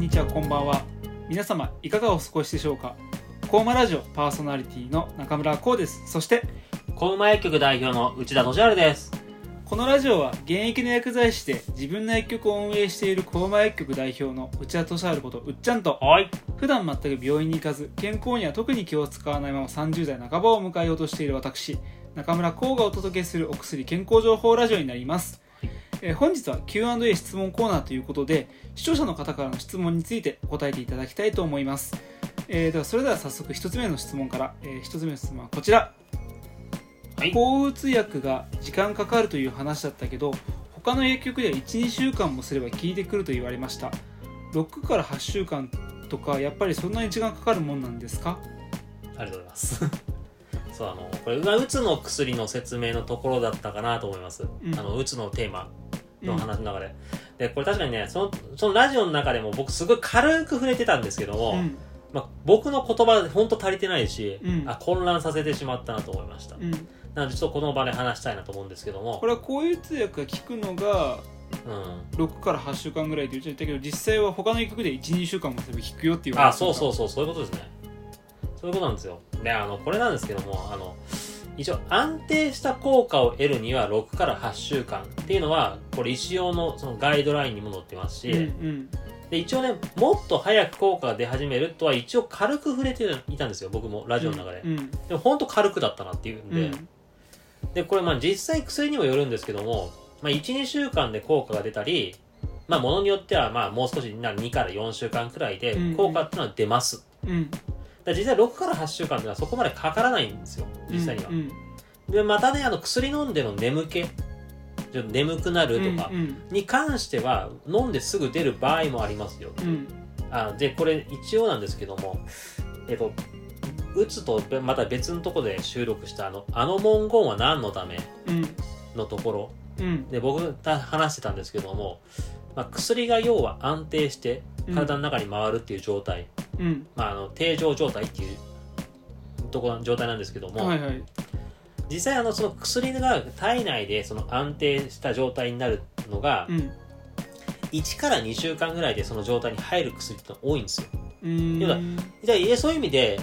んにちはこんばんは皆様いかがお過ごしでしょうか？コーマラジオパーソナリティの中村光ですそしてコウマ薬局代表の内田俊治です。このラジオは現役の薬剤師で自分の薬局を運営しているコーマ薬局代表の内田俊治ことうっちゃんとはい。普段全く病院に行かず健康には特に気を使わないまま30代半ばを迎えようとしている私中村光がお届けするお薬健康情報ラジオになります、えー本日は Q&A 質問コーナーということで視聴者の方からの質問について答えていただきたいと思います、えーではそれでは早速1つ目の質問から、え1つ目の質問はこちらはい。抗うつ薬が時間かかるという話だったけど他の薬局では12週間もすれば効いてくると言われました6から8週間とかやっぱりそんなに時間かかるもんなんですか？ありがとうございます。そう、あの、これ、うつの薬の説明のところだったかなと思います。うんあの、うつのテーマの話の中で。で、これ確かにね、その、そのラジオの中でも僕すごい軽く触れてたんですけども、うんまあ、僕の言葉で本当足りてないし、うんあ、混乱させてしまったなと思いました。うん、なので、ちょっとこの場で話したいなと思うんですけどもこ、れは抗うつ薬が効くのがうん。6から8週間ぐらいって言っちゃったけど実際は他の薬局で12週間もすれば効くよって言われあ、てそうそうそう、そういうことですね。そういうことなんですよ。で、あの、これなんですけども、あの、一応安定した効果を得るには6から8週間っていうのは、これ一応のそのガイドラインにも載ってますし、うんうん。で、一応ね、もっと早く効果が出始めるとは一応軽く触れていたんですよ、僕もラジオの中で。うんでも本当軽くだったなっていうんで、うん。で、これまあ実際薬にもよるんですけども、まあ1、2週間で効果が出たり、まあものによってはまあもう少しな2から4週間くらいでうん。効果っていうのは出ます。うん。だから実際6から8週間っていうのはそこまでかからないんですよ、実際には。うんで、またね、あの薬飲んでの眠気、ちょっと眠くなるとかうんに関しては飲んですぐ出る場合もありますよ。うん。あで、これ一応なんですけども、えっと、うつとまた別のところで収録したあの、あの文言は何のためうん。のところ。うん。で僕が話してたんですけども、まあ、薬が要は安定して体の中に回るっていう状態、うん。まあ、あの定常状態っていうところ状態なんですけども、はいはい。実際あのその薬が体内でその安定した状態になるのがうん。1から2週間ぐらいでその状態に入る薬って多いんですよ。うん。要はそういう意味で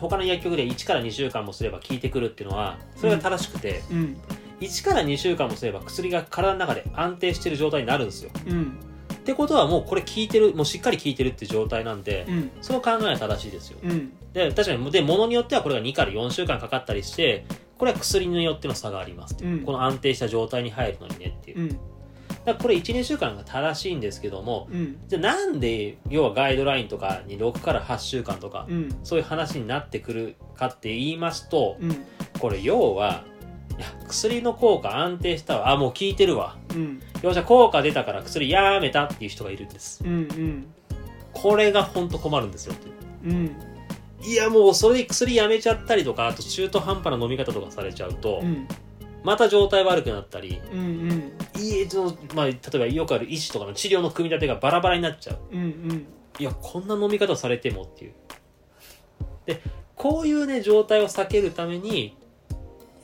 他の薬局で1から2週間もすれば効いてくるっていうのはそれが正しくて、うん。1から2週間もすれば薬が体の中で安定してる状態になるんですよ。うんってことはもうこれ効いてるもうしっかり効いてるっていう状態なんで、うん。その考えは正しいですよ。うん。で確かにで物によってはこれが2から4週間かかったりしてこれは薬によっての差がありますっていう、うん。この安定した状態に入るのにねっていう、うん。だからこれ12週間が正しいんですけどもうん。じゃあなんで要はガイドラインとかに6から8週間とか、うん。そういう話になってくるかって言いますとうん。これ要はいや薬の効果安定したわ。あもう効いてるわ。うん。よっしゃ効果出たから薬やめたっていう人がいるんです。うんうん。これが本当困るんですよって。うん。いやもうそれで薬やめちゃったりとかあと中途半端な飲み方とかされちゃうと、うん。また状態悪くなったりうんうん。いの、まあ、例えばよくある医師とかの治療の組み立てがバラバラになっちゃう。うんうん。いやこんな飲み方されてもっていう。でこういうね状態を避けるために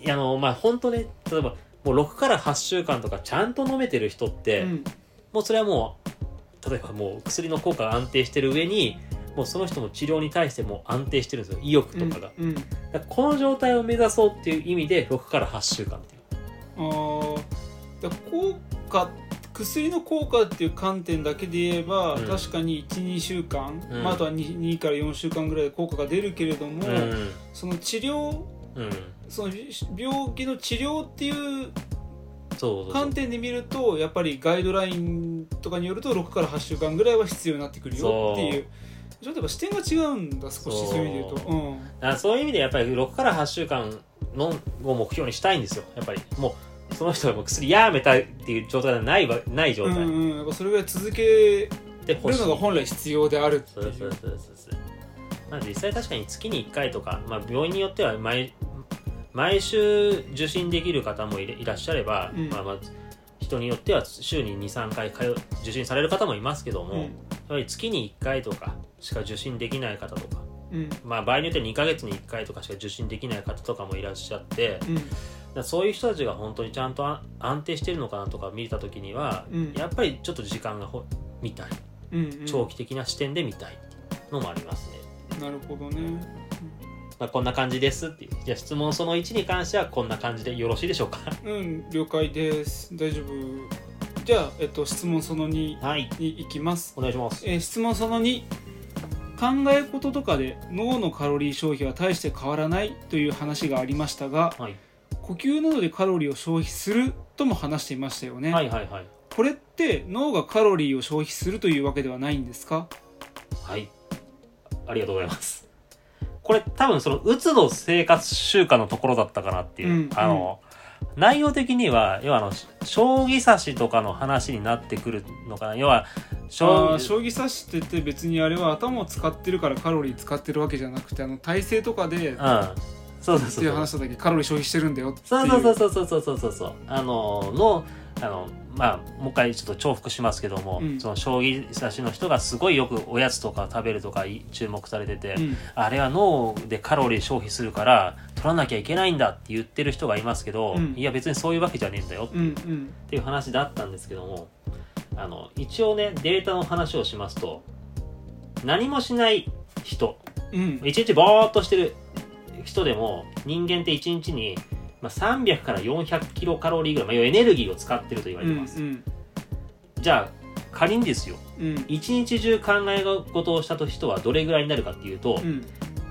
あのまあ本当ね例えばもう6から8週間とかちゃんと飲めてる人って、うん。もうそれはもう例えばもう薬の効果が安定してる上にもうその人の治療に対しても安定してるんですよ。意欲とかが、うんだからこの状態を目指そうっていう意味で6から8週間っていう。あー。だから効果薬の効果っていう観点だけで言えば、うん。確かに12週間、うん。まあ、あとは 2, 2から4週間ぐらいで効果が出るけれども、うん。その治療うんその病気の治療っていう観点で見るとやっぱりガイドラインとかによると6から8週間ぐらいは必要になってくるよっていう。ちょっとやっぱ視点が違うんだ少しそう。いう意味で言うと、うん、そういう意味でやっぱり6から8週間のを目標にしたいんですよ。やっぱりもうその人がもう薬やめたっていう状態ではないわない状態。うんうん、やっぱそれぐらい続けで欲しい。るのが本来必要であるってそうそうそうそうそう。まあ実際確かに月に1回とか、まあ、病院によっては毎毎週受診できる方もいらっしゃれば、うん。まあまあ人によっては週に23回受診される方もいますけども、うん。やっぱり月に1回とかしか受診できない方とかうん。まあ場合によっては2ヶ月に1回とかしか受診できない方とかもいらっしゃって、そういう人たちが本当にちゃんとあ安定してるのかなとか見た時には、うん。やっぱりちょっと時間がほみたい。うんうん。長期的な視点で見たいのもありますね。なるほどねまあ、こんな感じですっていう。じゃあ質問その1に関してはこんな感じでよろしいでしょうか。うん了解です大丈夫じゃあ、えっと、質問その2はい。に行きます、お願いします。えー質問その2考え事とかで脳のカロリー消費は大して変わらないという話がありましたがはい。呼吸などでカロリーを消費するとも話していましたよね、はいはいはい。これって脳がカロリーを消費するというわけではないんですか？はい。ありがとうございます。これ多分その、うつの生活習慣のところだったかなっていう。うん、あの、うん、内容的には、要はあの、将棋指しとかの話になってくるのかな。要は、将将棋指しってて別にあれは頭を使ってるからカロリー使ってるわけじゃなくて、あの、体勢とかで、うん。そうそうそう。っていう話だけ？カロリー消費してるんだよそうそうそうそうそうそうそう。あの、の、あのまあもう一回ちょっと重複しますけども、うん。その将棋指しの人がすごいよくおやつとか食べるとかい注目されてて、うん。あれは脳でカロリー消費するから取らなきゃいけないんだって言ってる人がいますけど、うん。いや別にそういうわけじゃねえんだよっていう話だったんですけどもあの一応ねデータの話をしますと何もしない人。うん。一日ぼーっとしてる人でも人間って一日に、まあ、300から400キロカロリーぐらい、まあ、要はエネルギーを使ってると言わうれてます、んじゃあ仮にですよ。うん。一日中考え事をしたと人はどれぐらいになるかっていうと、うん。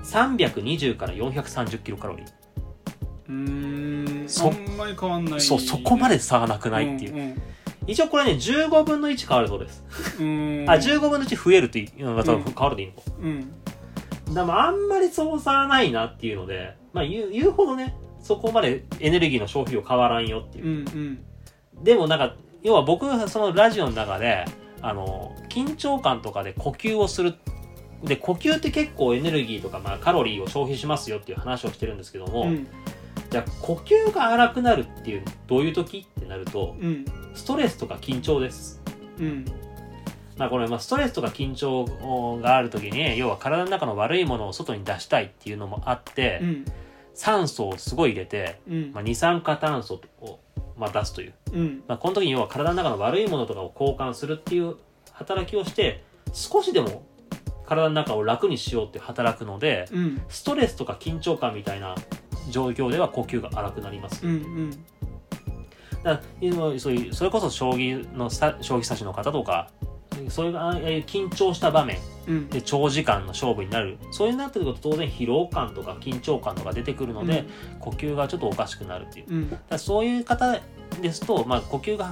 320から430キロカロリー、うーん。そあんまり変わんない。そうそこまで差はなくないっていう、うん一応これね15分の1変わるそうです、うんうん。あ15分の1増えるってい。うのが多分うん。変わるでいいのか、うん。でもあんまりそう差はないなっていうので、まあ、言う言うほどねそこまでエネルギーの消費量変わらんよっていう。うんうん。でもなんか要は僕がそのラジオの中であの緊張感とかで呼吸をするで呼吸って結構エネルギーとか、まあ、カロリーを消費しますよっていう話をしてるんですけども、うん。じゃあ呼吸が荒くなるっていうどういう時ってなるとうん。ストレスとか緊張です。うん。まあこれまあストレスとか緊張がある時に要は体の中の悪いものを外に出したいっていうのもあって、うん酸素をすごい入れて、うん。まあ、二酸化炭素を、まあ、出すという。うん。まあ、この時に要は体の中の悪いものとかを交換するっていう働きをして少しでも体の中を楽にしようって働くのでうん。ストレスとか緊張感みたいな状況では呼吸が荒くなります、うんうん。だそういうそれこそ将棋のさ将棋指しの方とかそういう緊張した場面うん。で長時間の勝負になる。そういうなってくると当然疲労感とか緊張感とか出てくるので、呼吸がちょっとおかしくなるっていう。うん。だそういう方ですと、まあ、呼吸が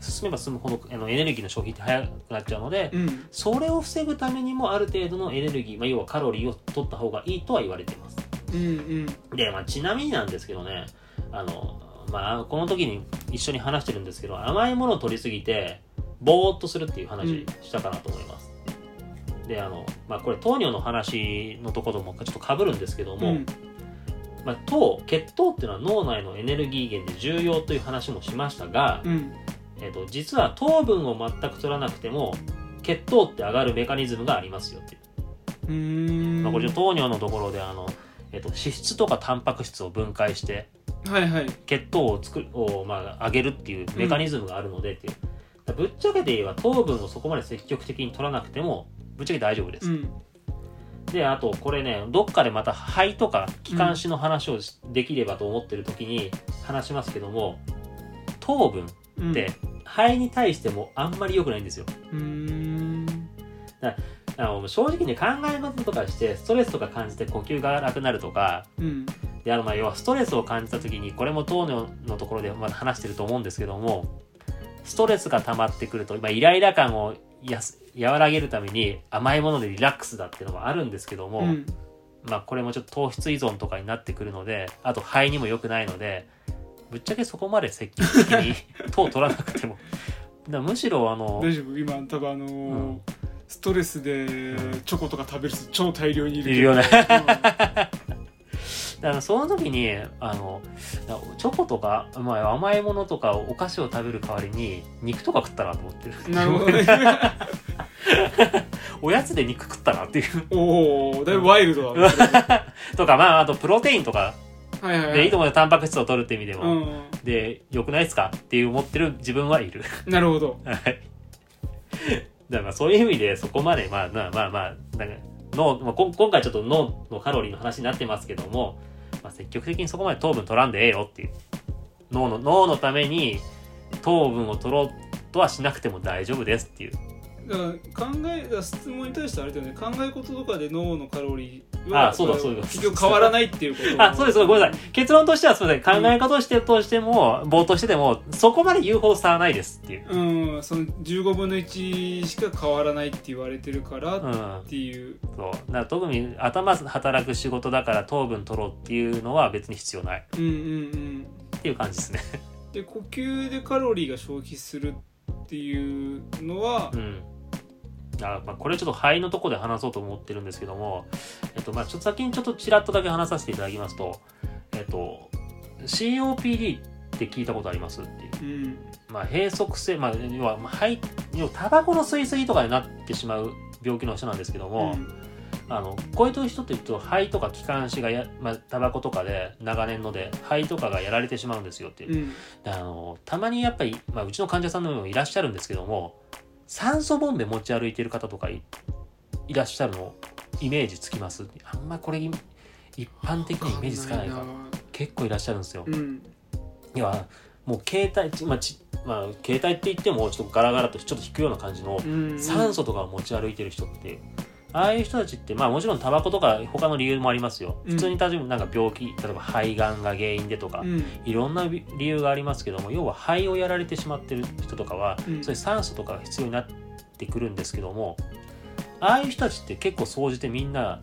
進めば進むほどあのエネルギーの消費って早くなっちゃうので、うん。それを防ぐためにもある程度のエネルギー、まあ、要はカロリーを取った方がいいとは言われています。うんで、まあ、ちなみになんですけどね、あの、まあ、この時に一緒に話してるんですけど、甘いものを取りすぎて、ぼーっとするっていう話したかなと思います。で、あの、まあ、これ糖尿の話のところもちょっと被るんですけども、うん。まあ、糖、血糖っていうのは脳内のエネルギー源で重要という話もしましたが、うん。えっと実は糖分を全く取らなくても血糖って上がるメカニズムがありますよっていう、うーん。まあ、これ糖尿のところであの、えっと脂質とかタンパク質を分解してはいはい。血糖を作るを、まあ、上げるっていうメカニズムがあるのでっていう、だからぶっちゃけて言えば糖分をそこまで積極的に取らなくてもぶっちゃけ大丈夫です、うん。であとこれねどっかでまた肺とか気管支の話をしできればと思ってる時に話しますけども糖分うん。って肺に対してもあんまり良くないんですよ。うーん。あの正直ね考え事とかしてストレスとか感じて呼吸が荒くなるとかうん。であのまあ要はストレスを感じた時にこれも糖尿のところでまだ話してると思うんですけどもストレスが溜まってくると、まあ、イライラ感をやす和らげるために甘いものでリラックスだっていうのもあるんですけども、うん。まあこれもちょっと糖質依存とかになってくるのであと肺にも良くないのでぶっちゃけそこまで積極的に 糖取らなくても。だむしろあの大丈夫。今多分あのーうん。ストレスでチョコとか食べる人超大量にいるいるよね。うんだからその時にあのチョコとか、まあ、甘いものとかお菓子を食べる代わりに肉とか食ったなと思ってる。なるほどね。おやつで肉食ったなっていう。おおだいぶワイルドだね とかまああとプロテインとか。はいはいはでいいと思うよタンパク質を取るって意味でも、うんでよくないですかっていう思ってる自分はいる。なるほど。はい。だからそういう意味でそこまでまあまあまあまあなんか脳、まあ、こ今回ちょっと脳のカロリーの話になってますけども、まあ、積極的にそこまで糖分取らんでええよっていう。脳の脳のために糖分を取ろうとはしなくても大丈夫ですっていう。だから考えだ質問に対してあれだよね。考え事とかで脳のカロリーはあそうだそうだ。結局変わらないっていうこと。あそうですごめんなさい結論としてはすみません考え方としてとしても冒頭しててもそこまで言うほど差はないですっていう。うんその15分の1しか変わらないって言われてるからうんっていう、そう。だから特に頭働く仕事だから糖分取ろうっていうのは別に必要ない。うん、うんうん。っていう感じですね。で呼吸でカロリーが消費するっていうのはうんあまあ、これちょっと肺のとこで話そうと思ってるんですけども、えっとまあ、ちょっと先にちょっとちらっとだけ話させていただきますと、えっと、COPD って聞いたことありますっていう、うん。まあ、閉塞性、まあ、要はまあ肺要はタバコの吸い過ぎとかになってしまう病気の人なんですけども、あのこういう人って言うと肺とか気管支がや、まあ、タバコとかで長年ので肺とかがやられてしまうんですよっていう。うん。であのたまにやっぱり、まあ、うちの患者さんのもいらっしゃるんですけども酸素ボンベ持ち歩いてる方とかいいらっしゃるのイメージつきます？あんまこれい一般的にイメージつかないか。わ結構いらっしゃるんですよ。うん。いやもう携帯ち、まあちまあ、携帯って言ってもちょっとガラガラとちょっと引くような感じのうん。酸素とかを持ち歩いてる人ってああいう人たちってまあもちろんタバコとか他の理由もありますよ。うん。普通に例えばなんか病気例えば肺がんが原因でとか、うん。いろんな理由がありますけども要は肺をやられてしまってる人とかは、うん。そういう酸素とかが必要になってくるんですけどもああいう人たちって結構総じてみんな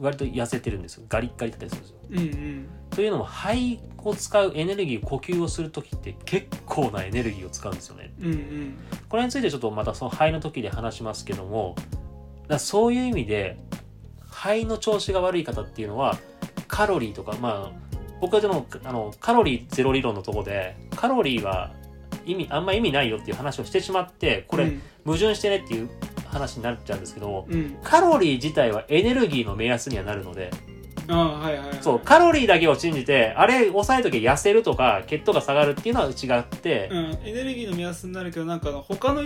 割と痩せてるんですよ。ガリッガリだったりするんですよ。うんうん。というのも肺を使うエネルギー呼吸をする時って結構なエネルギーを使うんですよね。うんうん。これについてちょっとまたその肺の時で話しますけどもだそういう意味で肺の調子が悪い方っていうのはカロリーとかまあ僕はでもあのカロリーゼロ理論のとこでカロリーは意味あんま意味ないよっていう話をしてしまってこれうん。矛盾してねっていう話になっちゃうんですけどもうん。カロリー自体はエネルギーの目安にはなるので。はいはいはい。そうカロリーだけを信じてあれ抑えとき痩せるとか血糖が下がるっていうのは違ってうん、エネルギーの目安になるけどなんか他の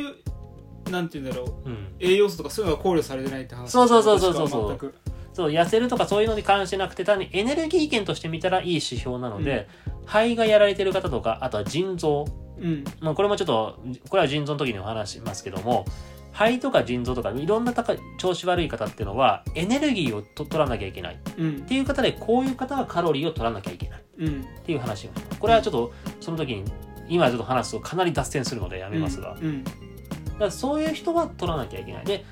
なんて言うんだろう。うん。栄養素とかそういうのが考慮されてないって話。そうそうそうそうそうそう。痩せるとかそういうのに関してなくて単にエネルギー源として見たらいい指標なので、肺がやられてる方とかあとは腎臓、うん。まあ、これもちょっとこれは腎臓の時にお話しますけども肺とか腎臓とかいろんな調子悪い方っていうのはエネルギーをと取らなきゃいけない。っうん。ていう方でこういう方はカロリーを取らなきゃいけない。っうん。ていう話を。これはちょっとその時に今ちょっと話すとかなり脱線するのでやめますが、うん。だからそういう人は取らなきゃいけない。で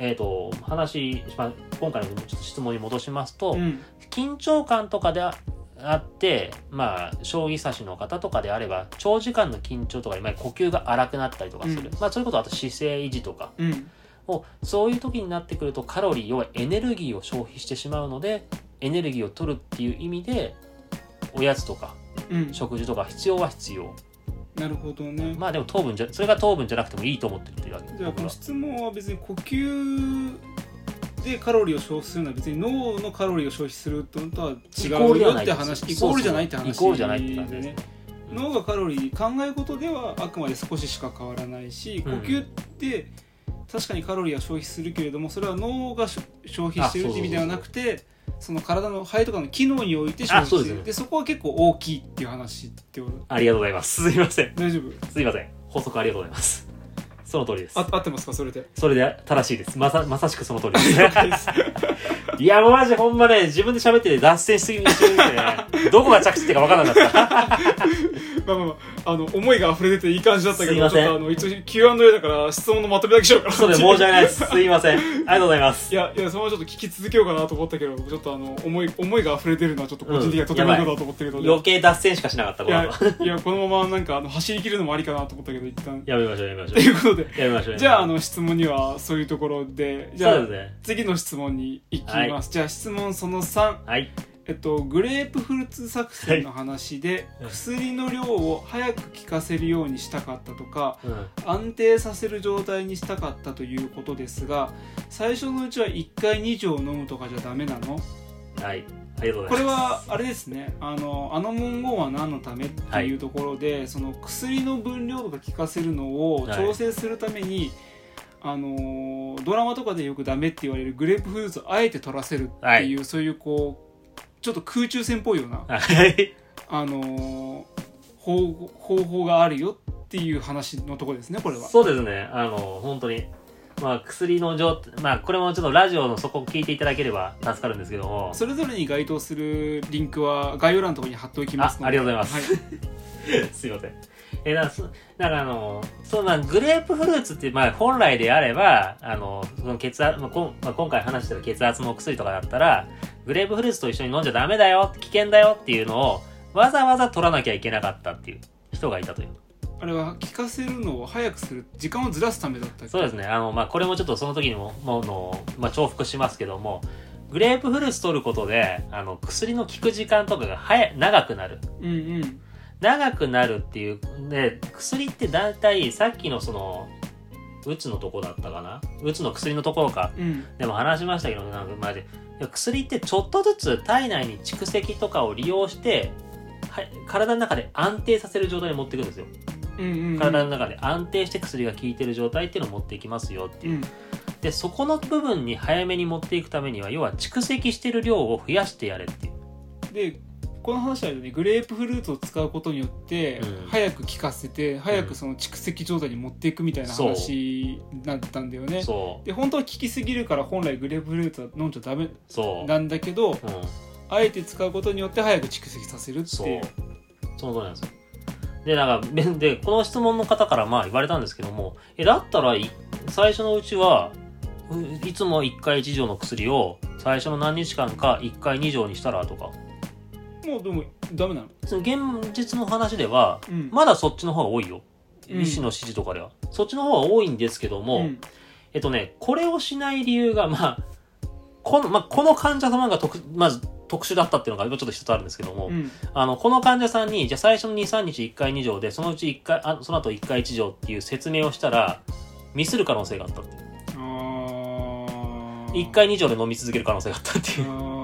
えー、と話、まあ、今回のちょっと質問に戻しますと、うん。緊張感とかでああって、まあ、将棋指しの方とかであれば長時間の緊張とかで、まあ、呼吸が荒くなったりとかする、うん。まあ、そういうことあと姿勢維持とかうん。をそういう時になってくるとカロリー要はエネルギーを消費してしまうのでエネルギーを取るっていう意味でおやつとかうん。食事とか必要は必要なるほどね。まあでも糖分じゃそれが糖分じゃなくてもいいと思ってるっていうわけ。じゃあこの質問は別に呼吸でカロリーを消費するのは別に脳のカロリーを消費するとのとは違うよって話。イコールじゃないって話。イコールじゃないって感じね。脳がカロリー考え事ではあくまで少ししか変わらないし呼うん。吸って確かにカロリーは消費するけれどもそれは脳が消費してるって意味ではなくてその体の肺とかの機能において消費してるあそうですね。でそこは結構大きいっていう話ってことありがとうございます。すいません。大丈夫？すいません。補足ありがとうございます。その通りです。あ合ってますか？それで。それで正しいです。まさまさしくその通りです。いやもうマジほんまね自分で喋ってて脱線しすぎにしてね。どこが着地ってか分からなかったまあまあまあ、あの、思いが溢れてていい感じだったけど、すいません。ちょっとあの、一応 Q&A だから質問のまとめだけしようかな。そうで申し訳ないです。すいません。ありがとうございます。いや、いや、そのままちょっと聞き続けようかなと思ったけど、ちょっとあの、思い、思いが溢れてるのはちょっと個人的にはとてもいいことだと思ってるので。余計脱線しかしなかったいやこの後、いや、このままなんか、あの、走り切るのもありかなと思ったけど、一旦。やめましょうやめましょということで、うやめましょう。じゃあ、あの、質問にはそういうところで、じゃあそうです、ね。次の質問に行きます。じゃあ、質問その3。はいえっと、グレープフルーツ作戦の話で、はい。薬の量を早く効かせるようにしたかったとか、うん。安定させる状態にしたかったということですが最初のうちは1回2錠飲むとかじゃダメなの？はい。ありがとうごこれざいます。はあれですね。あのあの文言は何のためっていうところで、その薬の分量とか効かせるのをはい。調整するために、あのードラマとかでよくダメって言われるグレープフルーツをあえて取らせるっていう、そういうこうちょっと空中戦っぽいような、はい。あのー方方法があるよっていう話のとこですねこれは。そうですね。あの、本当に。まあ、薬の状態、まあ、これもちょっとラジオのそこを聞いていただければ助かるんですけども、それぞれに該当するリンクは概要欄のところに貼っておきますのであありがとうございますはい すいません。えだからからあの、そう、まあ、グレープフルーツって、まあ、本来であれば、あの、その血圧、まあ、こんまあ、今回話してる血圧のお薬とかだったら、グレープフルーツと一緒に飲んじゃダメだよ、危険だよっていうのを、わざわざ取らなきゃいけなかったっていう人がいたという。あれは聞かせるのを早くする時間をずらすためだったそうですね。あの、まあ、これもちょっとその時にも、もの、まあ、重複しますけども、グレープフルーツ取ることで、あの、薬の効く時間とかが早い、長くなる。うんうん長くなるっていう、で、薬って大体、さっきのその、うつのとこだったかな？うつの薬のところか。うんでも話しましたけど、なんかマジ薬ってちょっとずつ体内に蓄積とかを利用して、はい、体の中で安定させる状態に持っていくんですよ。うんうんうん体の中で安定して薬が効いてる状態っていうのを持っていきますよっていう。うんで、そこの部分に早めに持っていくためには、要は蓄積してる量を増やしてやれっていう。でこの話はねグレープフルーツを使うことによって、うん早く効かせて早くその蓄積状態に持っていくみたいな話だったんだよね。で本当は効きすぎるから本来グレープフルーツは飲んじゃダメ。なんだけどうん。あえて使うことによって早く蓄積させるっていう。その通りなんですよ。で、なんか、べで、この質問の方からまあ言われたんですけども、え、だったらい、最初のうちは、ういつも1回1錠の薬を最初の何日間か1回2錠にしたらとか。もうでもダメなの？その現実の話では、うんまだそっちの方が多いよ。うん医師の指示とかでは。そっちの方が多いんですけども、うんえっとね、これをしない理由が、まあ、この、まあ、この患者様が特、まず特殊だったっていうのがちょっと一つあるんですけども、うんあの、この患者さんに、じゃあ最初の2、3日1回2錠で、そのうち1回、あその後1回1錠っていう説明をしたら、ミスる可能性があったっていう。あー1回2錠で飲み続ける可能性があったっていう。あ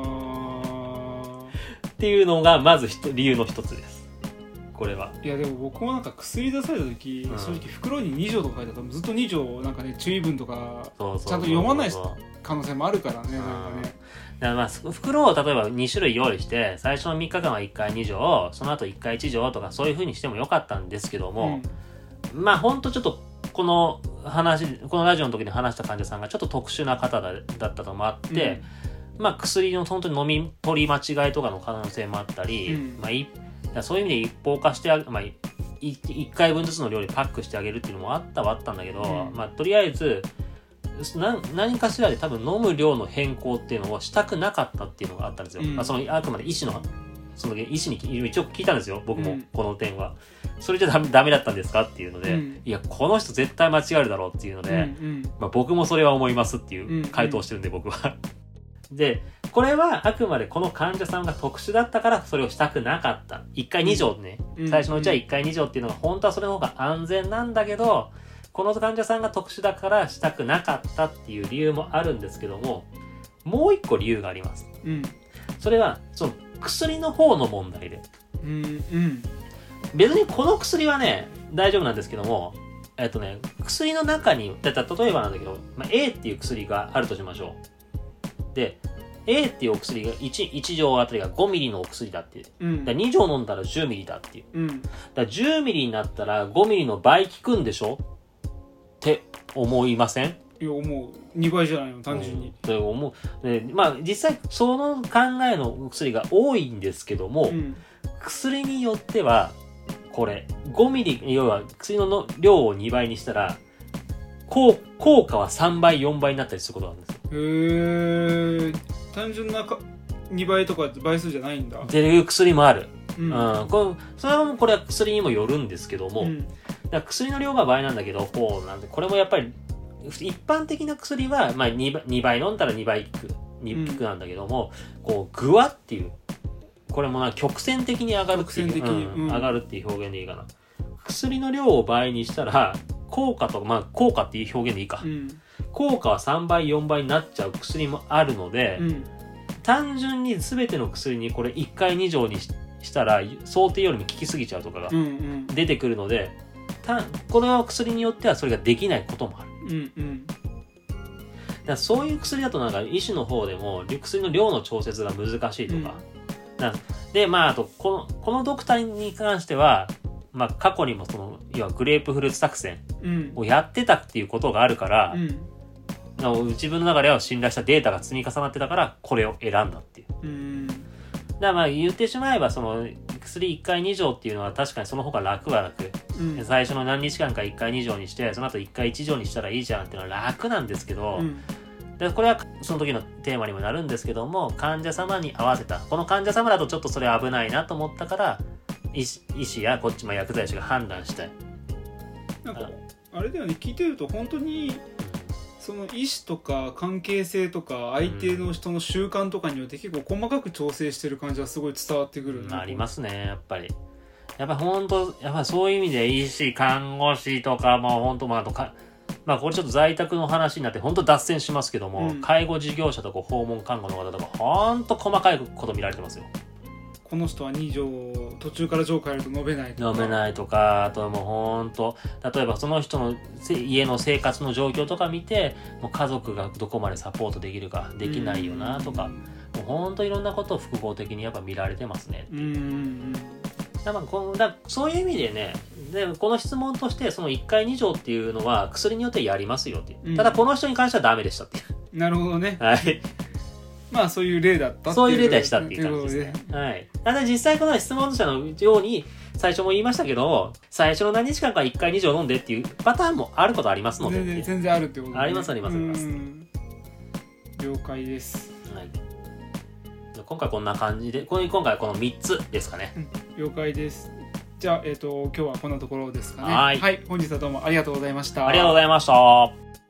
っていうのが、まず理由の一つです。これは。ーいやでも僕もなんか薬出された時、うん。正直袋に2錠とか書いてあったらずっと2錠なんかね注意文とかちゃんと読まない可能性もあるからねなんかね。だからまあ、ふ袋を例えば2種類用意して、最初の3日間は1回2錠、その後1回1錠とかそういう風にしてもよかったんですけども、まあほんとちょっと、この話、このラジオの時に話した患者さんがちょっと特殊な方だだったのもあって、まあ薬の本当に飲み取り間違いとかの可能性もあったり、うん。まあそういう意味で一方化してあげ、まあ、い1回分ずつの量にパックしてあげるっていうのもあったはあったんだけど、うん。まあとりあえずな何かしらで多分飲む量の変更っていうのをしたくなかったっていうのがあったんですよ。うん。まあ、そのあくまで医師のその医師に一応聞いたんですよ僕もうん。この点は。それじゃダメだったんですかっていうので、うん。いやこの人絶対間違えるだろうっていうので、まあ、僕もそれは思いますっていんう回答をしてるんで、僕は。で、これはあくまでこの患者さんが特殊だったからそれをしたくなかった。1回2錠ね、うん最初のうちは1回2錠っていうのが本当はそれの方が安全なんだけど、この患者さんが特殊だからしたくなかったっていう理由もあるんですけども、もう一個理由があります。うんそれは、その薬の方の問題で。うんうん別にこの薬はね、大丈夫なんですけども、えっとね、薬の中に、だ例えばなんだけど、まあ、A っていう薬があるとしましょう。で、A っていうお薬が 1, 1錠あたりが5ミリのお薬だっていう。うんだ2錠飲んだら10ミリだっていう。うんだから10ミリになったら5ミリの倍効くんでしょ？って思いません？いやもう2倍じゃないの単純にうんって思う。でまあ実際その考えの薬が多いんですけども、うん薬によってはこれ5ミリ要は薬のの量を2倍にしたら効効果は3倍4倍になったりすることなんですよ。へえ単純なか2倍とか倍数じゃないんだっていう薬もある。ううんん。これそれはもうこれは薬にもよるんですけども、うん薬の量が倍なんだけど、こうなんで、これもやっぱり一般的な薬は、まあ、2, 倍2倍飲んだら2倍効く、2効くなんだけども、こう、グワっていう、これもな、曲線的に上がるっていう、うんうん上がるっていう表現でいいかな。薬の量を倍にしたら、効果とか、まあ、効果っていう表現でいいか。うん効果は3倍、4倍になっちゃう薬もあるので、うん。単純に全ての薬にこれ1回2錠にししたら、想定よりも効きすぎちゃうとかがうんうん。出てくるので、たこの薬によってはそれができないこともある。うんうん。からそういう薬だとなんか医師の方でも薬の量の調節が難しいとか、なでまああとこのこのドクターに関しては、まあ、過去にもそのいわゆるグレープフルーツ作戦うんをやってたっていうことがあるからう、ん。自分の中では信頼したデータが積み重なってたからこれを選んだっていう。うん。だからまあ言ってしまえばその薬1回2錠っていうのは確かにその方が楽は楽。うん。最初の何日間か1回2錠にしてその後1回1錠にしたらいいじゃんっていうのは楽なんですけど、うん。でこれはその時のテーマにもなるんですけども患者様に合わせた。この患者様だとちょっとそれ危ないなと思ったから医師医師やこっちも薬剤師が判断したいなんかあれだよね聞いてると本当にその医師とか関係性とか相手の人の習慣とかによって結構細かく調整してる感じはすごい伝わってくるありますねやっぱり。やっぱ本当やっぱそういう意味で医師看護師とかまあ本当まああとかまあこれちょっと在宅の話になって本当脱線しますけども、うん。介護事業者とか訪問看護の方とか本当細かいこと見られてますよこの人は2錠途中から錠変えると飲めないとか。飲めないとかあとはもうほんと例えばその人のせ家の生活の状況とか見てもう家族がどこまでサポートできるかできないよなとかもうほんといろんなことを複合的にやっぱ見られてますねう。んうんうんだからこのだそういう意味でねでこの質問としてその1回2錠っていうのは薬によってやりますよって。いう、うん。ただこの人に関してはダメでしたってなるほどね。はいまあそういう例だったそういう例でしたっていう感じですとね。はい。ただ実際この質問者のように、最初も言いましたけど、最初の何日間か1回2錠飲んでっていうパターンもあることありますので。全然全然あるってことねありますありますありますうん了解ですはい。今回こんな感じで、今回この3つですかね。了解ですじゃあ、えっと今日はこんなところですかねはい本日はどうもありがとうございましたありがとうございました。